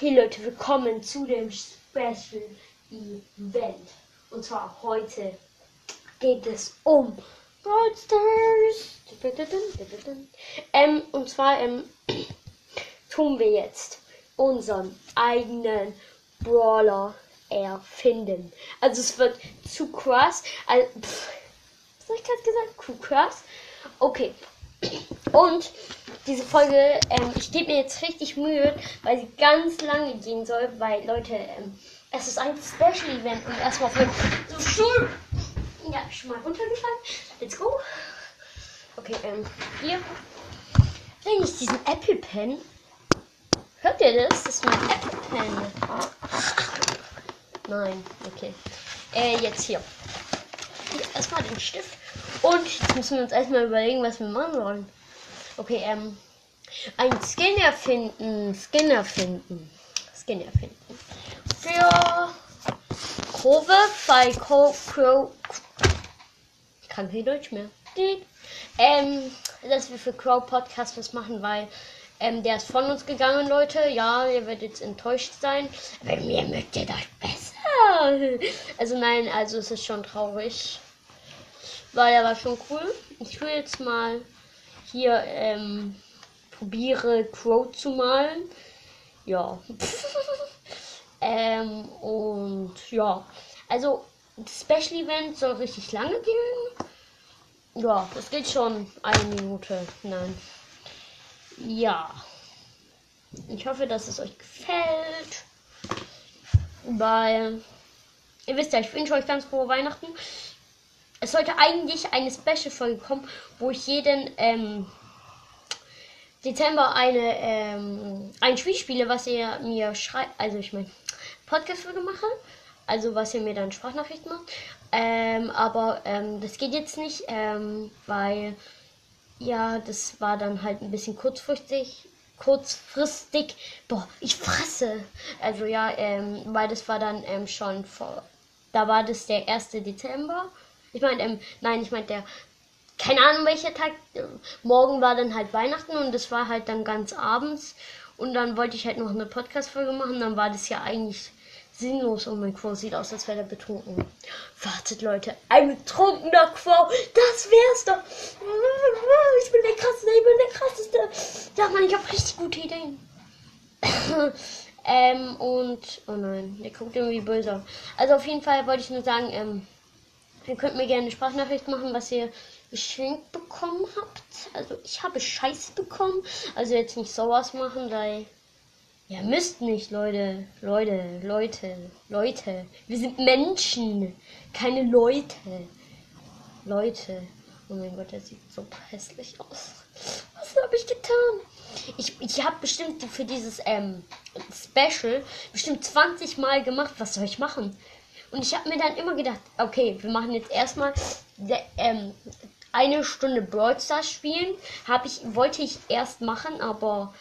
Hey Leute, willkommen zu dem Special Event. Und zwar heute geht es um Brawl. Ähm, und zwar ähm, tun wir jetzt unseren eigenen Brawler erfinden. Also es wird zu krass. Also, pff, was habe ich gerade gesagt? Zu krass. Okay. Und diese Folge, ähm, ich gebe mir jetzt richtig Mühe, weil sie ganz lange gehen soll, weil Leute, ähm, es ist ein Special Event und erstmal von so Stuhl. Ja, schon mal runtergefallen. Let's go. Okay, ähm, hier. Wenn ich diesen Apple Pen. Hört ihr das? Das ist mein Apple Pen. Nein, okay. Äh, jetzt hier. hier erstmal den Stift. Und jetzt müssen wir uns erstmal überlegen, was wir machen wollen. Okay, ähm. Ein Skin erfinden. Skin erfinden. Skin erfinden. Für Kurve bei Co. Crow. Ich kann kein Deutsch mehr. Ähm, dass wir für Crow Podcast was machen, weil ähm, der ist von uns gegangen, Leute. Ja, ihr werdet jetzt enttäuscht sein. Aber mir mögt ihr das besser. Also nein, also es ist schon traurig. Weil er war schon cool. Ich will jetzt mal hier ähm, probiere Crow zu malen. Ja. ähm, und ja. Also das Special Event soll richtig lange gehen. Ja, das geht schon eine Minute. Nein. Ja. Ich hoffe, dass es euch gefällt. Weil, ihr wisst ja, ich wünsche euch ganz frohe Weihnachten. Es sollte eigentlich eine Special-Folge kommen, wo ich jeden ähm, Dezember eine, ähm, ein Spiel spiele, was ihr mir schreibt. Also, ich meine, Podcast-Folge mache. Also, was ihr mir dann Sprachnachricht macht. Ähm, aber ähm, das geht jetzt nicht, ähm, weil ja, das war dann halt ein bisschen kurzfristig. Kurzfristig. Boah, ich fresse. Also ja, ähm, weil das war dann ähm, schon vor. Da war das der 1. Dezember. Ich meine, nein, ich meine der. Keine Ahnung welcher Tag. Morgen war dann halt Weihnachten und das war halt dann ganz abends. Und dann wollte ich halt noch eine Podcast-Folge machen. Dann war das ja eigentlich sinnlos und mein Quo sieht aus, als wäre er betrunken. Wartet, Leute, ein betrunkener Quo, das wär's doch. Ich bin der krasseste, ich bin der krasseste. Ja, Mann, ich habe richtig gute Ideen. ähm, und, oh nein, der guckt irgendwie böse. Also auf jeden Fall wollte ich nur sagen, ähm, ihr könnt mir gerne eine Sprachnachricht machen, was ihr geschenkt bekommen habt. Also ich habe Scheiß bekommen. Also jetzt nicht sowas machen, weil ja, müsst nicht, Leute. Leute, Leute, Leute. Wir sind Menschen, keine Leute. Leute. Oh mein Gott, der sieht so hässlich aus. Was habe ich getan? Ich, ich habe bestimmt für dieses ähm, Special bestimmt 20 Mal gemacht. Was soll ich machen? Und ich habe mir dann immer gedacht, okay, wir machen jetzt erstmal ähm, eine Stunde Brawl Stars spielen. Hab ich, wollte ich erst machen, aber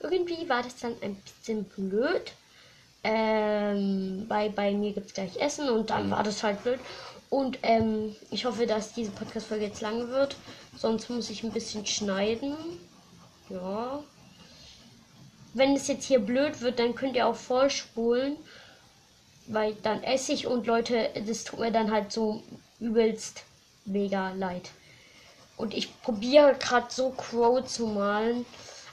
irgendwie war das dann ein bisschen blöd. Ähm, bei, bei mir gibt es gleich Essen und dann war das halt blöd. Und ähm, ich hoffe, dass diese Podcast-Folge jetzt lang wird. Sonst muss ich ein bisschen schneiden. Ja. Wenn es jetzt hier blöd wird, dann könnt ihr auch vorspulen. Weil dann esse ich und Leute, das tut mir dann halt so übelst mega leid. Und ich probiere gerade so Crow zu malen.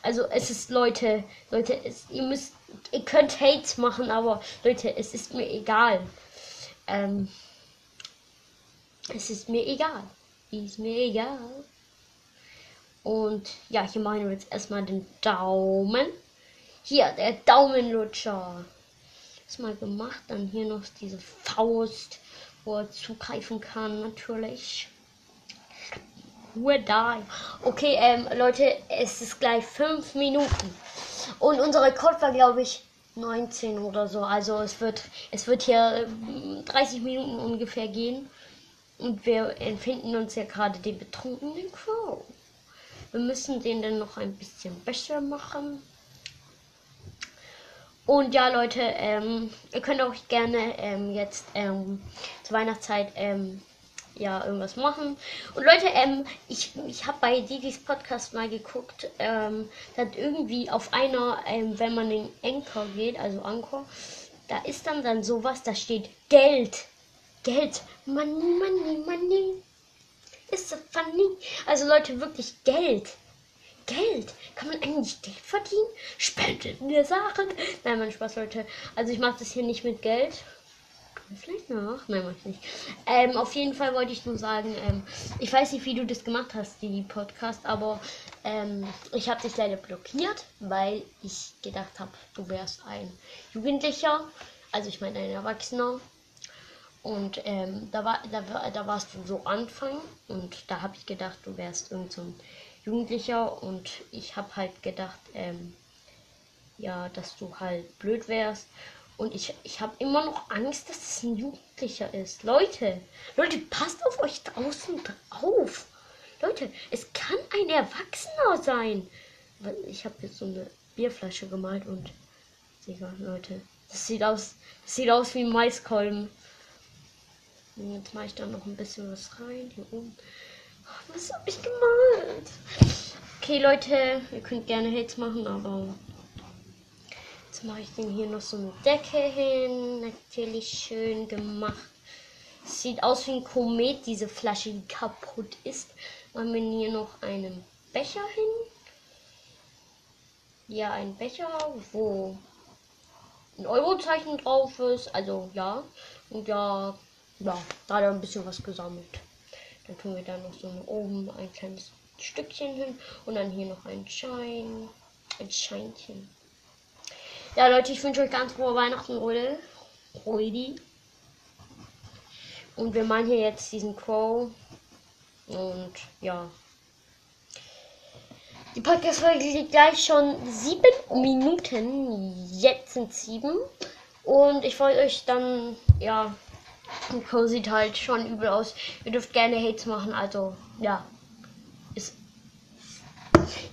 Also es ist Leute, Leute, es, ihr müsst, ihr könnt Hates machen, aber Leute, es ist mir egal. Ähm, es ist mir egal. Ist mir egal. Und ja, hier machen wir jetzt erstmal den Daumen. Hier, der Daumenlutscher. Das mal gemacht. Dann hier noch diese Faust, wo er zugreifen kann, natürlich. Ruhe da. Okay, ähm, Leute, es ist gleich fünf Minuten. Und unser Rekord war, glaube ich, 19 oder so. Also es wird, es wird hier 30 ähm, Minuten ungefähr gehen. Und wir empfinden uns ja gerade den betrunkenen Crow. Wir müssen den dann noch ein bisschen besser machen. Und ja, Leute, ähm, ihr könnt auch gerne ähm, jetzt ähm, zur Weihnachtszeit ähm, ja irgendwas machen. Und Leute, ähm, ich, ich habe bei Didis Podcast mal geguckt, ähm, dass irgendwie auf einer, ähm, wenn man in Anchor geht, also Anchor, da ist dann dann sowas, da steht Geld. Geld. Money, money, money. Ist so funny. Also Leute, wirklich Geld. Geld. Kann man eigentlich Geld verdienen? Spendet mir Sachen. Nein, mein Spaß, Leute. Also ich mache das hier nicht mit Geld. Vielleicht noch. Nein, mach ich nicht. Ähm, auf jeden Fall wollte ich nur sagen, ähm, ich weiß nicht, wie du das gemacht hast, die Podcast, aber ähm, ich habe dich leider blockiert, weil ich gedacht habe, du wärst ein Jugendlicher, also ich meine ein Erwachsener. Und ähm, da, war, da, da warst du so Anfang und da habe ich gedacht, du wärst irgend so ein Jugendlicher und ich habe halt gedacht, ähm, ja, dass du halt blöd wärst. Und ich, ich habe immer noch Angst, dass es ein Jugendlicher ist. Leute, Leute, passt auf euch draußen drauf. Leute, es kann ein Erwachsener sein. Ich habe jetzt so eine Bierflasche gemalt und Digga, Leute, das sieht aus, das sieht aus wie ein Maiskolben. Und jetzt mache ich da noch ein bisschen was rein hier oben. Was habe ich gemalt? Okay, Leute, ihr könnt gerne Hates machen, aber mache ich dem hier noch so eine Decke hin. Natürlich schön gemacht. Sieht aus wie ein Komet, diese Flasche, die kaputt ist. Machen wir hier noch einen Becher hin. Ja, ein Becher, wo ein Eurozeichen drauf ist. Also ja. Und ja, ja, da hat er ein bisschen was gesammelt. Dann tun wir da noch so oben ein kleines Stückchen hin und dann hier noch ein Schein, ein Scheinchen. Ja, Leute, ich wünsche euch ganz frohe Weihnachten, oder? Rudi. Und wir malen hier jetzt diesen Crow. Und ja. Die Podcast-Folge liegt gleich schon sieben Minuten. Jetzt sind sieben. Und ich wollte euch dann, ja, Co sieht halt schon übel aus. Ihr dürft gerne Hates machen, also ja. Ist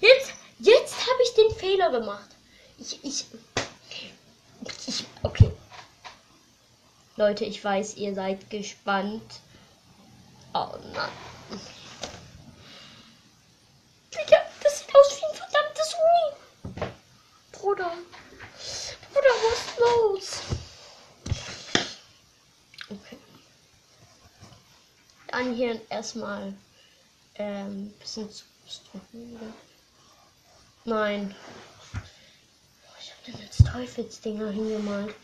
jetzt, jetzt habe ich den Fehler gemacht. Ich, ich, okay. Leute, ich weiß, ihr seid gespannt. Oh nein. Digga, das sieht aus wie ein verdammtes Huhn. Bruder. Bruder, was ist los? Dann hier erstmal ähm, bisschen zu Nein. Denn jetzt Teufelsdinger hingemalt.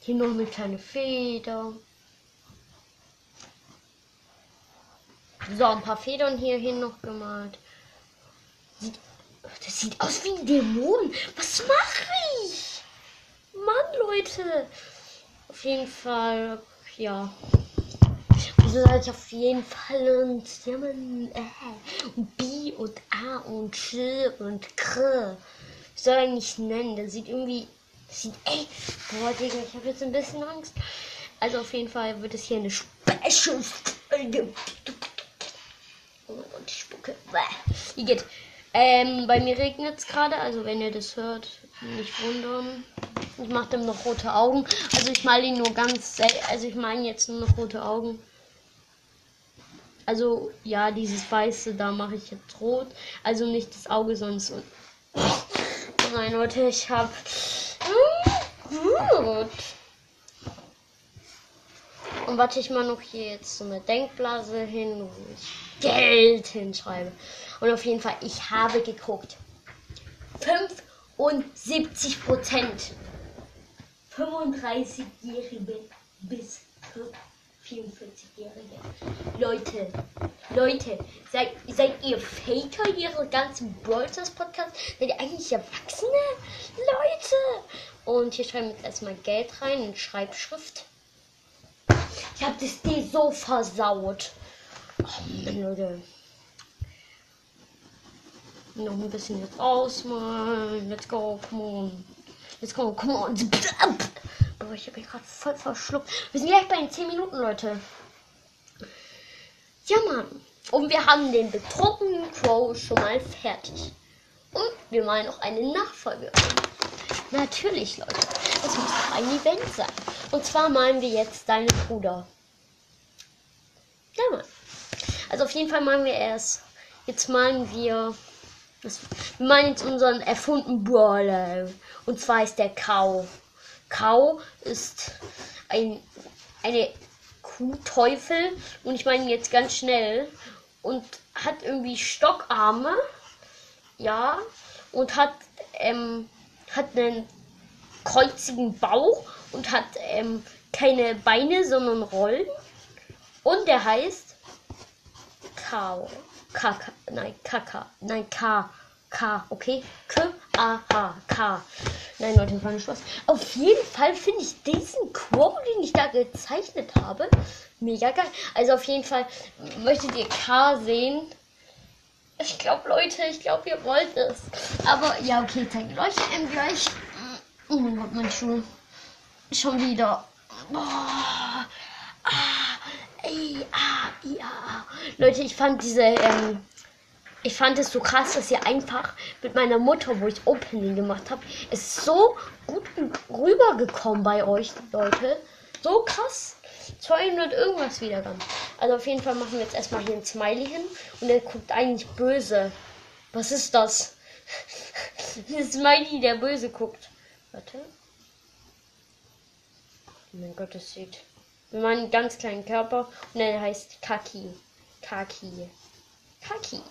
Hier noch eine kleine Feder. So, ein paar Federn hier hin noch gemalt. Sieht, das sieht aus wie ein Dämon. Was mache ich? Mann, Leute. Auf jeden Fall, ja. Also seid auf jeden Fall und man, äh, B und A und Sch und K. Soll er nicht nennen. Das sieht irgendwie. Das sieht ey. Boah, Digga, ich habe jetzt ein bisschen Angst. Also auf jeden Fall wird es hier eine Special Folge. Oh mein Gott, ich spucke. Wie geht? Ähm, bei mir regnet es gerade, also wenn ihr das hört, nicht wundern. Ich mache dem noch rote Augen. Also ich male ihn nur ganz Also ich meine jetzt nur noch rote Augen. Also ja, dieses weiße, da mache ich jetzt rot. Also nicht das Auge, sonst. Oh nein, Leute, ich habe. Gut. Und warte ich mal noch hier jetzt so eine Denkblase hin, wo ich Geld hinschreibe. Und auf jeden Fall, ich habe geguckt. 75 Prozent 35-Jährige bis 44-Jährige. Leute, Leute, seid, seid ihr Faker ihre ganzen Brawlers Podcast? Seid ihr eigentlich Erwachsene? Leute! Und hier schreiben wir jetzt erstmal Geld rein in Schreibschrift. Ich hab das D so versaut. Oh Mann, Leute. Noch ein bisschen jetzt ausmalen. Let's go, come on. Jetzt komm, komm on. Boah, ich habe mich gerade voll verschluckt. Wir sind gleich bei den 10 Minuten, Leute. Ja, Mann. Und wir haben den betrunkenen Crow schon mal fertig. Und wir malen noch eine Nachfolge. Natürlich, Leute. Es muss ein Event sein. Und zwar malen wir jetzt deinen Bruder. Ja, Mann. Also auf jeden Fall malen wir erst. Jetzt malen wir. Wir malen jetzt unseren erfundenen Brawler. Und zwar ist der Kau. Kau ist ein, eine Kuhteufel. Und ich meine jetzt ganz schnell. Und hat irgendwie Stockarme. Ja. Und hat, ähm, hat einen kreuzigen Bauch und hat ähm, keine Beine, sondern Rollen. Und der heißt Kao. Kaka. Nein, Kaka. Nein, K. K, okay? K, A, H, K. Nein, Leute, war nicht Spaß. Auf jeden Fall finde ich diesen Quo, den ich da gezeichnet habe, mega geil. Also auf jeden Fall möchtet ihr K sehen. Ich glaube, Leute, ich glaube, ihr wollt es. Aber ja, okay, zeige euch ähm, gleich. Oh mein Gott, mein Schuh. Schon wieder. Boah. Ah, ey, ah, ja. Leute, ich fand diese, ähm, ich fand es so krass, dass ihr einfach mit meiner Mutter, wo ich Opening gemacht habe, ist so gut rübergekommen bei euch, Leute. So krass. 200 irgendwas Wiedergaben. Also auf jeden Fall machen wir jetzt erstmal hier ein Smiley hin und der guckt eigentlich böse. Was ist das? Ein Smiley, der böse guckt. Warte. Oh mein Gott, das sieht. Wir machen einen ganz kleinen Körper und der heißt Kaki. Kaki. Kaki. Warte mal.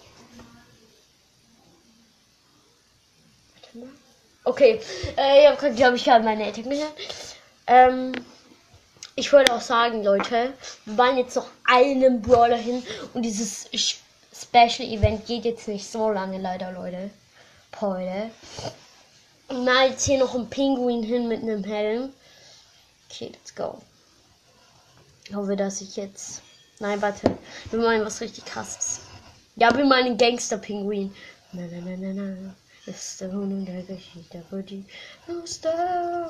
Okay, äh, ich habe, glaube ich, gerade meine Attack. Ähm, ich wollte auch sagen, Leute, wir waren jetzt noch einen Brawler hin und dieses Special Event geht jetzt nicht so lange, leider, Leute. Leute. Na, jetzt hier noch ein Pinguin hin mit einem Helm. Okay, let's go. Ich hoffe, dass ich jetzt. Nein, warte. Wir meinen was richtig krasses. Ja, wir meinen Gangster-Pinguin. Na, na, na, na, na. Ist der Hund und der Geschichte für die Lüster.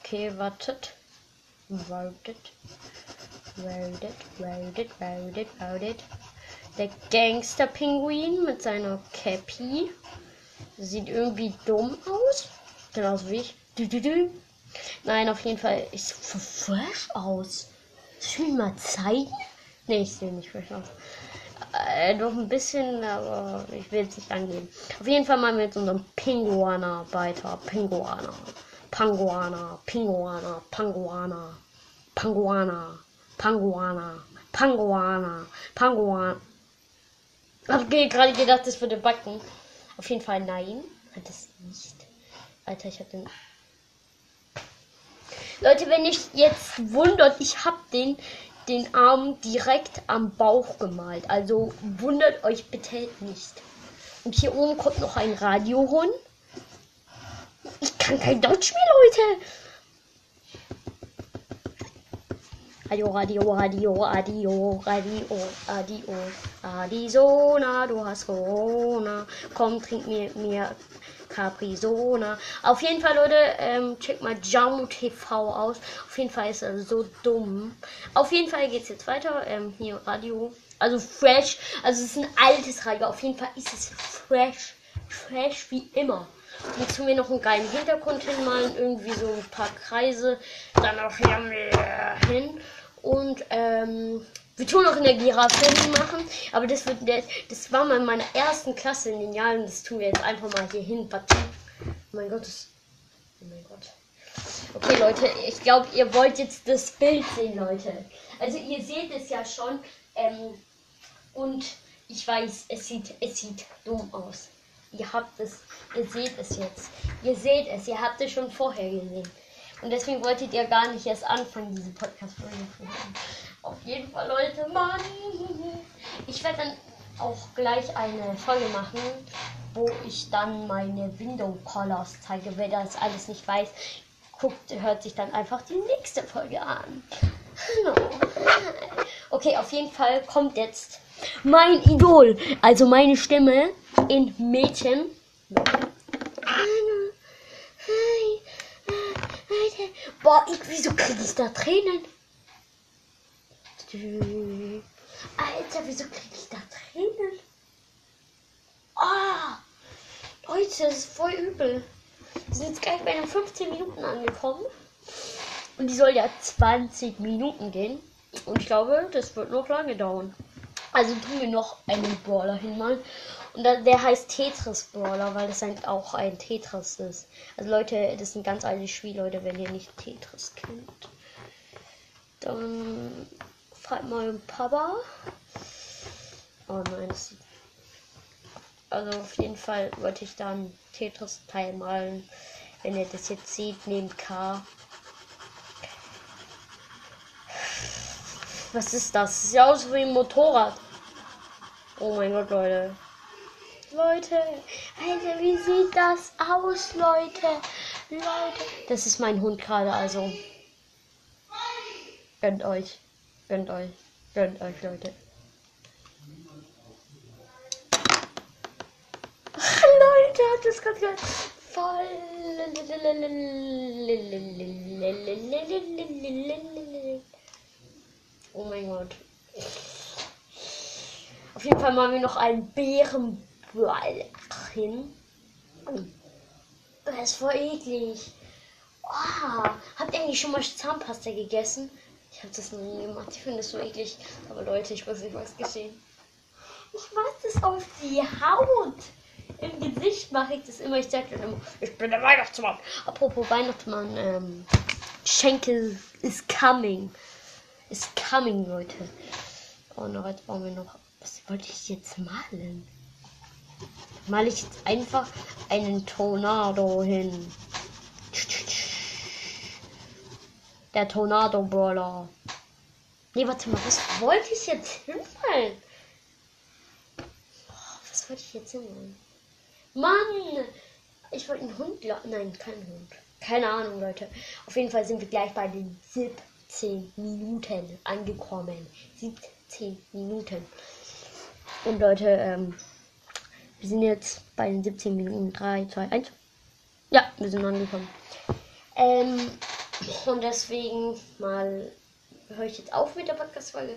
Okay, wartet. Wartet. Wartet, wartet, wartet, wartet. Der Gangster-Pinguin mit seiner Cappy. Sieht irgendwie dumm aus. Genauso wie ich. Du, du, du. Nein, auf jeden Fall. Ich sehe fresh aus. Soll ich mir mal zeigen? Nee, ich sehe nicht fresh aus. Äh, doch ein bisschen, aber ich will es nicht angeben. Auf jeden Fall wir jetzt unseren Pinguana weiter. Pinguana. Panguana. Pinguana. Panguana. Panguana. Panguana. Panguana. Panguana. Hab gerade gedacht, das würde backen. Auf jeden Fall nein. Hat es nicht. Alter, ich hab den. Leute, wenn ich jetzt wundert, ich hab den, den Arm direkt am Bauch gemalt. Also wundert euch bitte nicht. Und hier oben kommt noch ein Radiohund. Ich kann kein Deutsch mehr, Leute. Radio, Radio, Radio, Radio, Radio, Radio, Adisona, du hast Corona. Komm, trink mir, mir Caprisona. Auf jeden Fall, Leute, ähm, check mal Jamo TV aus. Auf jeden Fall ist er so dumm. Auf jeden Fall geht's jetzt weiter. Ähm, hier Radio. Also fresh. Also es ist ein altes Radio. Auf jeden Fall ist es fresh. Fresh wie immer. Jetzt tun wir noch einen geilen Hintergrund hinmalen. Irgendwie so ein paar Kreise. Dann auch hier hin. Und ähm, wir tun auch in der Giraffe machen, aber das wird das war mal in meiner ersten Klasse in den Jahren. Das tun wir jetzt einfach mal hier hin. Oh mein Gott, das, oh mein Gott. Okay, Leute, ich glaube, ihr wollt jetzt das Bild sehen, Leute. Also ihr seht es ja schon. Ähm, und ich weiß, es sieht, es sieht dumm aus. Ihr habt es, ihr seht es jetzt. Ihr seht es, ihr habt es schon vorher gesehen. Und deswegen wolltet ihr gar nicht erst anfangen, diese Podcast-Folge zu hören. Auf jeden Fall, Leute, Mann. Ich werde dann auch gleich eine Folge machen, wo ich dann meine Window Colors zeige. Wer das alles nicht weiß, guckt, hört sich dann einfach die nächste Folge an. Okay, auf jeden Fall kommt jetzt mein Idol, also meine Stimme in Mädchen. Boah, ich, wieso kriege ich da Tränen? Alter, wieso kriege ich da Tränen? Ah, oh, Leute, das ist voll übel. Wir sind jetzt gleich bei den 15 Minuten angekommen. Und die soll ja 20 Minuten gehen. Und ich glaube, das wird noch lange dauern. Also tun wir noch einen Brawler hinmalen. Und der heißt Tetris Brawler, weil das halt auch ein Tetris ist. Also Leute, das ist ein ganz altes Spiel, Leute, wenn ihr nicht Tetris kennt. Dann fragt mal Papa. Oh nein, das also auf jeden Fall wollte ich dann Tetris Teil malen. Wenn ihr das jetzt seht, nehmt K. Was ist das? Sieht aus wie ein Motorrad. Oh mein Gott, Leute. Leute, Alter, wie sieht das aus, Leute? Leute. Das ist mein Hund gerade, also. Gönnt euch. Gönnt euch. Gönnt euch, Leute. Leute, hat das gerade gehört. Voll. Oh mein Gott. Auf jeden Fall machen wir noch einen Bärenball hin. Das ist voll eklig. Oh, habt ihr eigentlich schon mal Zahnpasta gegessen? Ich habe das noch nie gemacht. Ich finde es so eklig. Aber Leute, ich weiß nicht, was geschehen. Ich mache das auf die Haut. Im Gesicht mache ich das immer. Ich sage immer, ich bin der Weihnachtsmann. Apropos Weihnachtsmann, ähm, Schenkel is coming. Is coming, Leute. Oh, noch jetzt brauchen wir noch. Was wollte ich jetzt malen? Male ich jetzt einfach einen Tornado hin. Der Tornado Brawler. Nee, warte mal, was wollte ich jetzt hinmalen? Oh, was wollte ich jetzt hinmalen? Mann! Ich wollte einen Hund. Nein, kein Hund. Keine Ahnung, Leute. Auf jeden Fall sind wir gleich bei den 17 Minuten angekommen. 17 Minuten. Und Leute, ähm, wir sind jetzt bei den 17 Minuten. 3, 2, 1. Ja, wir sind angekommen. Ähm, und deswegen mal höre ich jetzt auf mit der Podcast-Folge.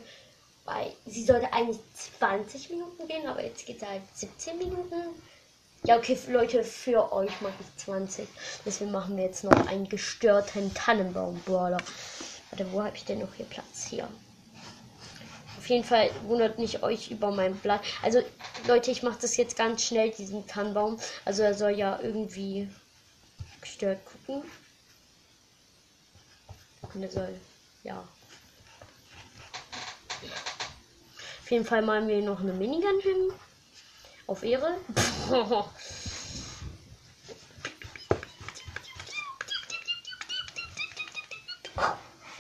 Weil sie sollte eigentlich 20 Minuten gehen, aber jetzt geht es halt 17 Minuten. Ja, okay, Leute, für euch mache ich 20. Deswegen machen wir jetzt noch einen gestörten Tannenbaum-Brawler. Warte, wo habe ich denn noch hier Platz? Hier. Auf jeden Fall wundert nicht euch über mein Blatt. Also, Leute, ich mache das jetzt ganz schnell, diesen Tannenbaum. Also, er soll ja irgendwie gestört gucken. Und er soll, ja. Auf jeden Fall malen wir noch eine Minigun hin. Auf Ehre.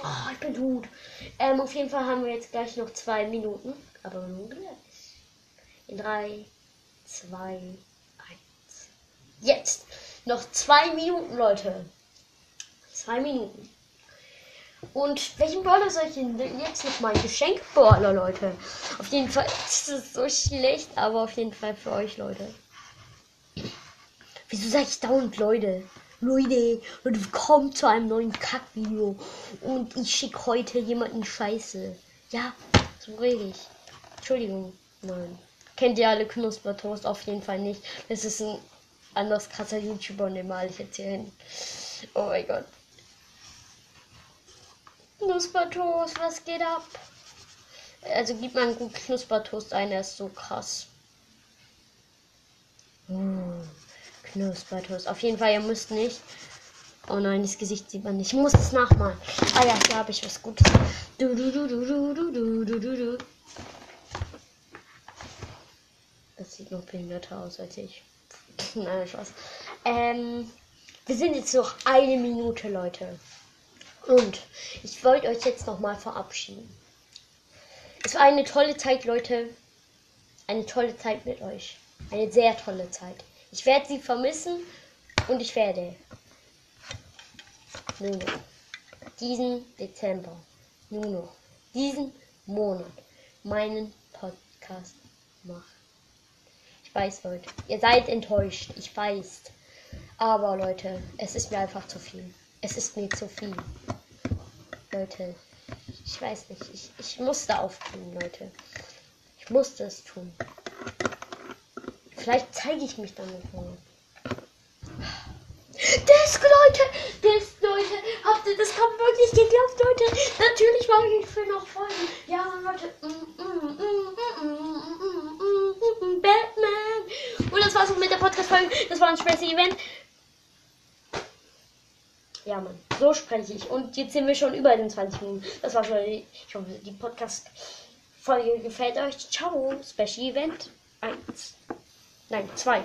Oh, ich bin gut. Ähm, auf jeden Fall haben wir jetzt gleich noch zwei Minuten. Aber nun gleich. In drei, zwei, eins. Jetzt! Noch zwei Minuten, Leute. Zwei Minuten. Und welchen Brawler soll ich denn jetzt noch mal? Geschenk-Brawler, Leute. Auf jeden Fall ist es so schlecht, aber auf jeden Fall für euch, Leute. Wieso sage ich dauernd, Leute? Leute, Leute, willkommen zu einem neuen Kackvideo. Und ich schicke heute jemanden Scheiße. Ja, so rede ich. Entschuldigung. Nein. Kennt ihr alle Knuspertoast? Auf jeden Fall nicht. Das ist ein anders krasser YouTuber den male ich jetzt hier hin. Oh mein Gott. Knuspertoast, was geht ab? Also gib mal einen guten Knuspertoast ein, der ist so krass. Mmh, Knuspertoast. Auf jeden Fall, ihr müsst nicht. Oh nein, das Gesicht sieht man nicht. Ich muss es nachmalen. Ah ja, hier habe ich was Gutes. Du, du, du, du, du, du, du, du, du. Das sieht noch behinderter aus als ich. nein, Spaß. Ähm, wir sind jetzt noch eine Minute, Leute. Und ich wollte euch jetzt nochmal verabschieden. Es war eine tolle Zeit, Leute. Eine tolle Zeit mit euch. Eine sehr tolle Zeit. Ich werde sie vermissen und ich werde nur noch diesen Dezember, nur noch diesen Monat meinen Podcast machen. Ich weiß, Leute, ihr seid enttäuscht. Ich weiß. Aber Leute, es ist mir einfach zu viel. Es ist mir zu viel. Leute. Ich weiß nicht. Ich, ich musste aufgeben, Leute. Ich musste es tun. Vielleicht zeige ich mich dann nochmal. Das, Leute! Das, Leute! Habt ihr das kaum wirklich geglaubt, Leute? Natürlich mache ich für noch Folgen. Ja, Leute. Batman! Und das war's auch mit der Podcast-Folge. Das war ein Space-Event. Ja, Mann. So spreche ich. Und jetzt sind wir schon über den 20 Minuten. Das war schon. Ich hoffe, die Podcast-Folge gefällt euch. Ciao. Special Event 1. Nein, 2.